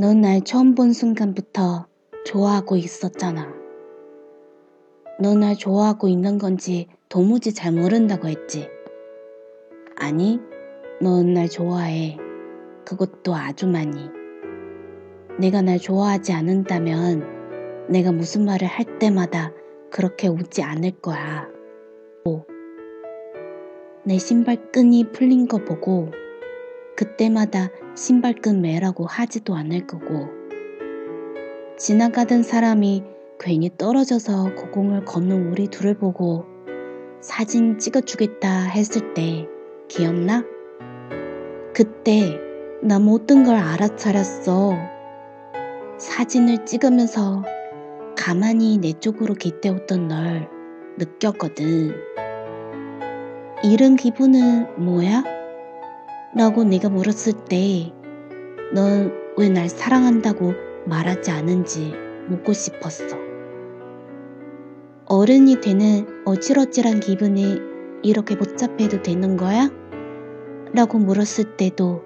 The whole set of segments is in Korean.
넌 날 처음 본 순간부터 좋아하고 있었잖아. 넌 날 좋아하고 있는 건지 도무지 잘 모른다고 했지. 아니, 넌 날 좋아해. 그것도 아주 많이. 내가 날 좋아하지 않는다면 내가 무슨 말을 할 때마다 그렇게 웃지 않을 거야. 오. 내 신발끈이 풀린 거 보고 그때마다 신발끈 매라고 하지도 않을 거고 지나가던 사람이 괜히 떨어져서 고공을 걷는 우리 둘을 보고 사진 찍어주겠다 했을 때 기억나? 그때 나 모든 걸 알아차렸어. 사진을 찍으면서 가만히 내 쪽으로 기대었던 널 느꼈거든. 이런 기분은 뭐야? 라고 내가 물었을 때 넌 왜 날 사랑한다고 말하지 않은지 묻고 싶었어. 어른이 되는 어질어질한 기분이 이렇게 복잡해도 되는 거야? 라고 물었을 때도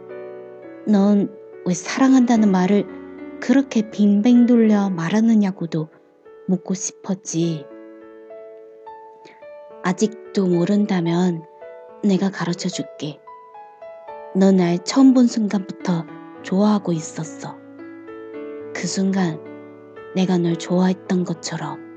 넌 왜 사랑한다는 말을 그렇게 빙빙 돌려 말하느냐고도 묻고 싶었지. 아직도 모른다면 내가 가르쳐 줄게. 너날 처음 본 순간부터 좋아하고 있었어. 그 순간 내가 널 좋아했던 것처럼.